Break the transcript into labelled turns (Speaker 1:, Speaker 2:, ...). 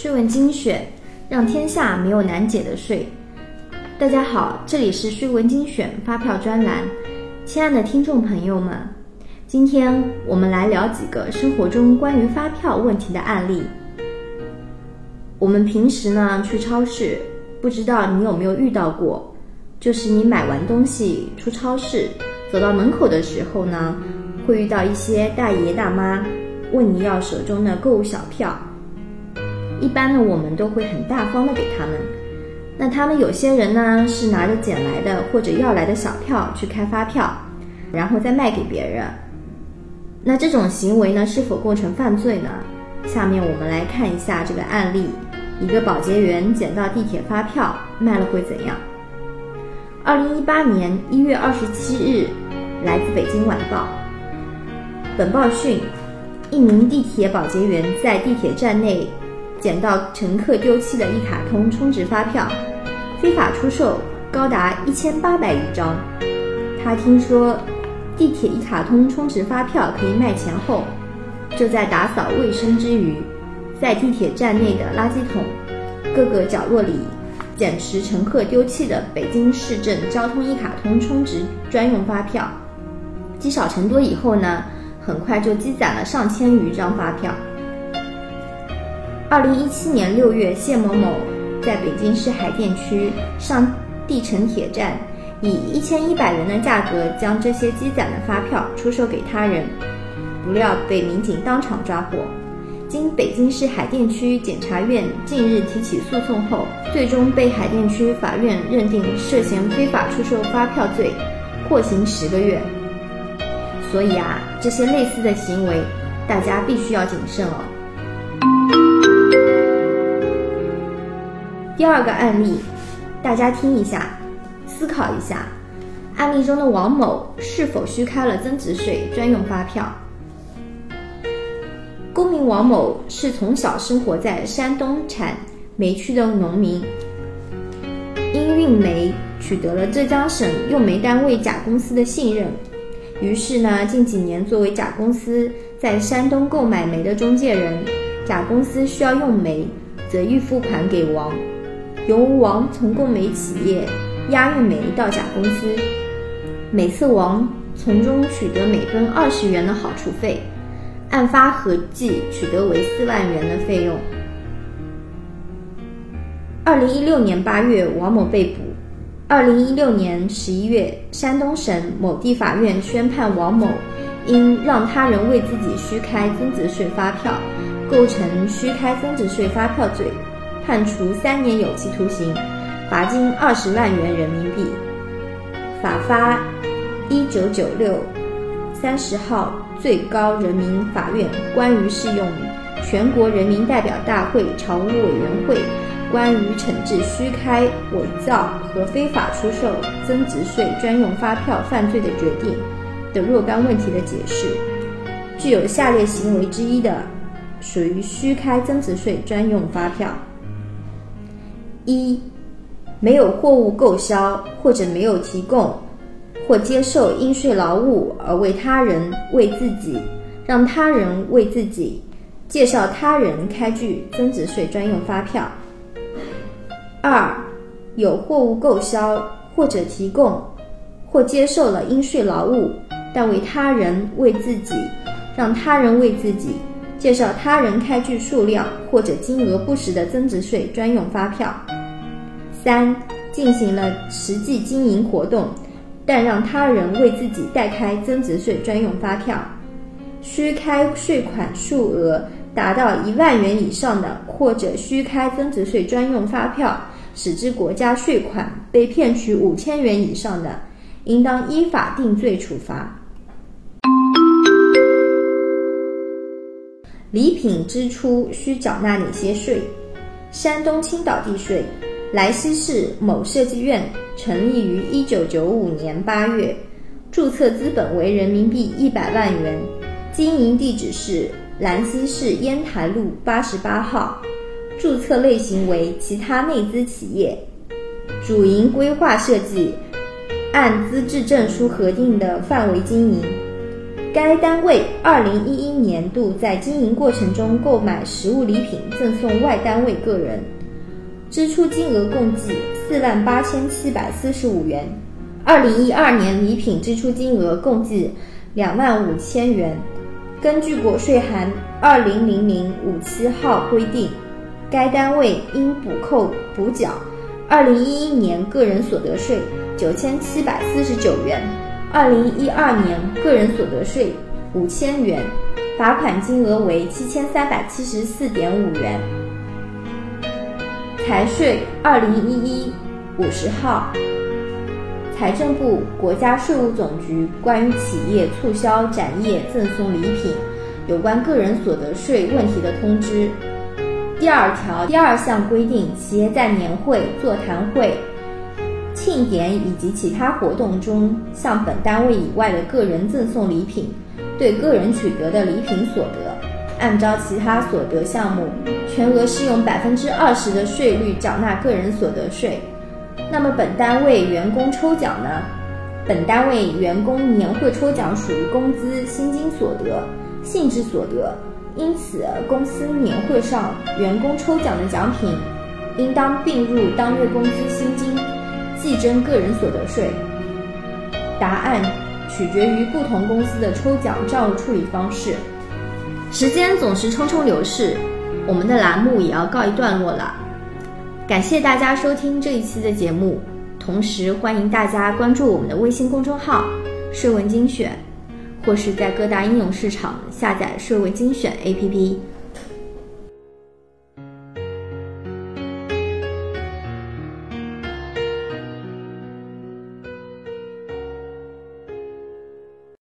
Speaker 1: 税问精选，让天下没有难解的税。大家好，这里是税问精选发票专栏。亲爱的听众朋友们，今天我们来聊几个生活中关于发票问题的案例。我们平时呢去超市，不知道你有没有遇到过，就是你买完东西出超市，走到门口的时候呢，会遇到一些大爷大妈问你要手中的购物小票。一般呢，我们都会很大方的给他们。那他们有些人呢，是拿着捡来的或者要来的小票去开发票，然后再卖给别人。那这种行为呢，是否构成犯罪呢？下面我们来看一下这个案例：一个保洁员捡到地铁发票卖了会怎样？二零一八年一月二十七日，来自北京晚报。本报讯：一名地铁保洁员在地铁站内。捡到乘客丢弃的一卡通充值发票，非法出售高达一千八百余张。他听说地铁一卡通充值发票可以卖钱后，就在打扫卫生之余，在地铁站内的垃圾桶各个角落里捡拾乘客丢弃的北京市政交通一卡通充值专用发票。积少成多以后呢，很快就积攒了上千余张发票。二零一七年六月，谢某某在北京市海淀区上地城铁站，以一千一百元的价格将这些积攒的发票出售给他人，不料被民警当场抓获。经北京市海淀区检察院近日提起诉讼后，最终被海淀区法院认定涉嫌非法出售发票罪，获刑十个月。所以啊，这些类似的行为，大家必须要谨慎哦。第二个案例，大家听一下，思考一下，案例中的王某是否虚开了增值税专用发票？公民王某是从小生活在山东产煤区的农民，因运煤取得了浙江省用煤单位甲公司的信任，于是呢，近几年作为甲公司在山东购买煤的中介人，甲公司需要用煤，则预付款给王。由王从供煤企业押运煤到甲公司，每次王从中取得每吨二十元的好处费，案发合计取得为四万元的费用。二零一六年八月，王某被捕。二零一六年十一月，山东省某地法院宣判王某因让他人为自己虚开增值税发票，构成虚开增值税发票罪。判处三年有期徒刑，罚金二十万元人民币。法发一九九六三十号最高人民法院关于适用全国人民代表大会常务委员会关于惩治虚开、伪造和非法出售增值税专用发票犯罪的决定的若干问题的解释，具有下列行为之一的，属于虚开增值税专用发票。一，没有货物购销或者没有提供或接受应税劳务而为他人为自己让他人为自己介绍他人开具增值税专用发票。二，有货物购销或者提供或接受了应税劳务，但为他人为自己让他人为自己介绍他人开具数量或者金额不实的增值税专用发票。三、进行了实际经营活动，但让他人为自己代开增值税专用发票，虚开税款数额达到一万元以上的，或者虚开增值税专用发票，使之国家税款被骗取五千元以上的，应当依法定罪处罚。礼品支出需缴纳哪些税？山东青岛地税。莱西市某设计院成立于一九九五年八月，注册资本为人民币一百万元，经营地址是兰溪市烟台路八十八号，注册类型为其他内资企业，主营规划设计，按资质证书核定的范围经营，该单位二零一一年度在经营过程中购买实物礼品赠送外单位个人，支出金额共计四万八千七百四十五元。二零一二年礼品支出金额共计两万五千元。根据国税函二零零零五七号规定，该单位应补扣补缴二零一一年个人所得税九千七百四十九元。二零一二年个人所得税五千元，罚款金额为七千三百七十四点五元。财税二零一一五十号，财政部、国家税务总局关于企业促销展业赠送礼品有关个人所得税问题的通知。第二条第二项规定，企业在年会、座谈会。庆典以及其他活动中，向本单位以外的个人赠送礼品，对个人取得的礼品所得，按照其他所得项目，全额适用百分之二十的税率缴纳个人所得税。那么本单位员工抽奖呢？本单位员工年会抽奖属于工资薪金所得性质所得，因此公司年会上员工抽奖的奖品，应当并入当月工资薪金。计征个人所得税。答案取决于不同公司的抽奖账务处理方式。时间总是匆匆流逝，我们的栏目也要告一段落了。感谢大家收听这一期的节目，同时欢迎大家关注我们的微信公众号“税文精选”，或是在各大应用市场下载“税文精选 ”APP。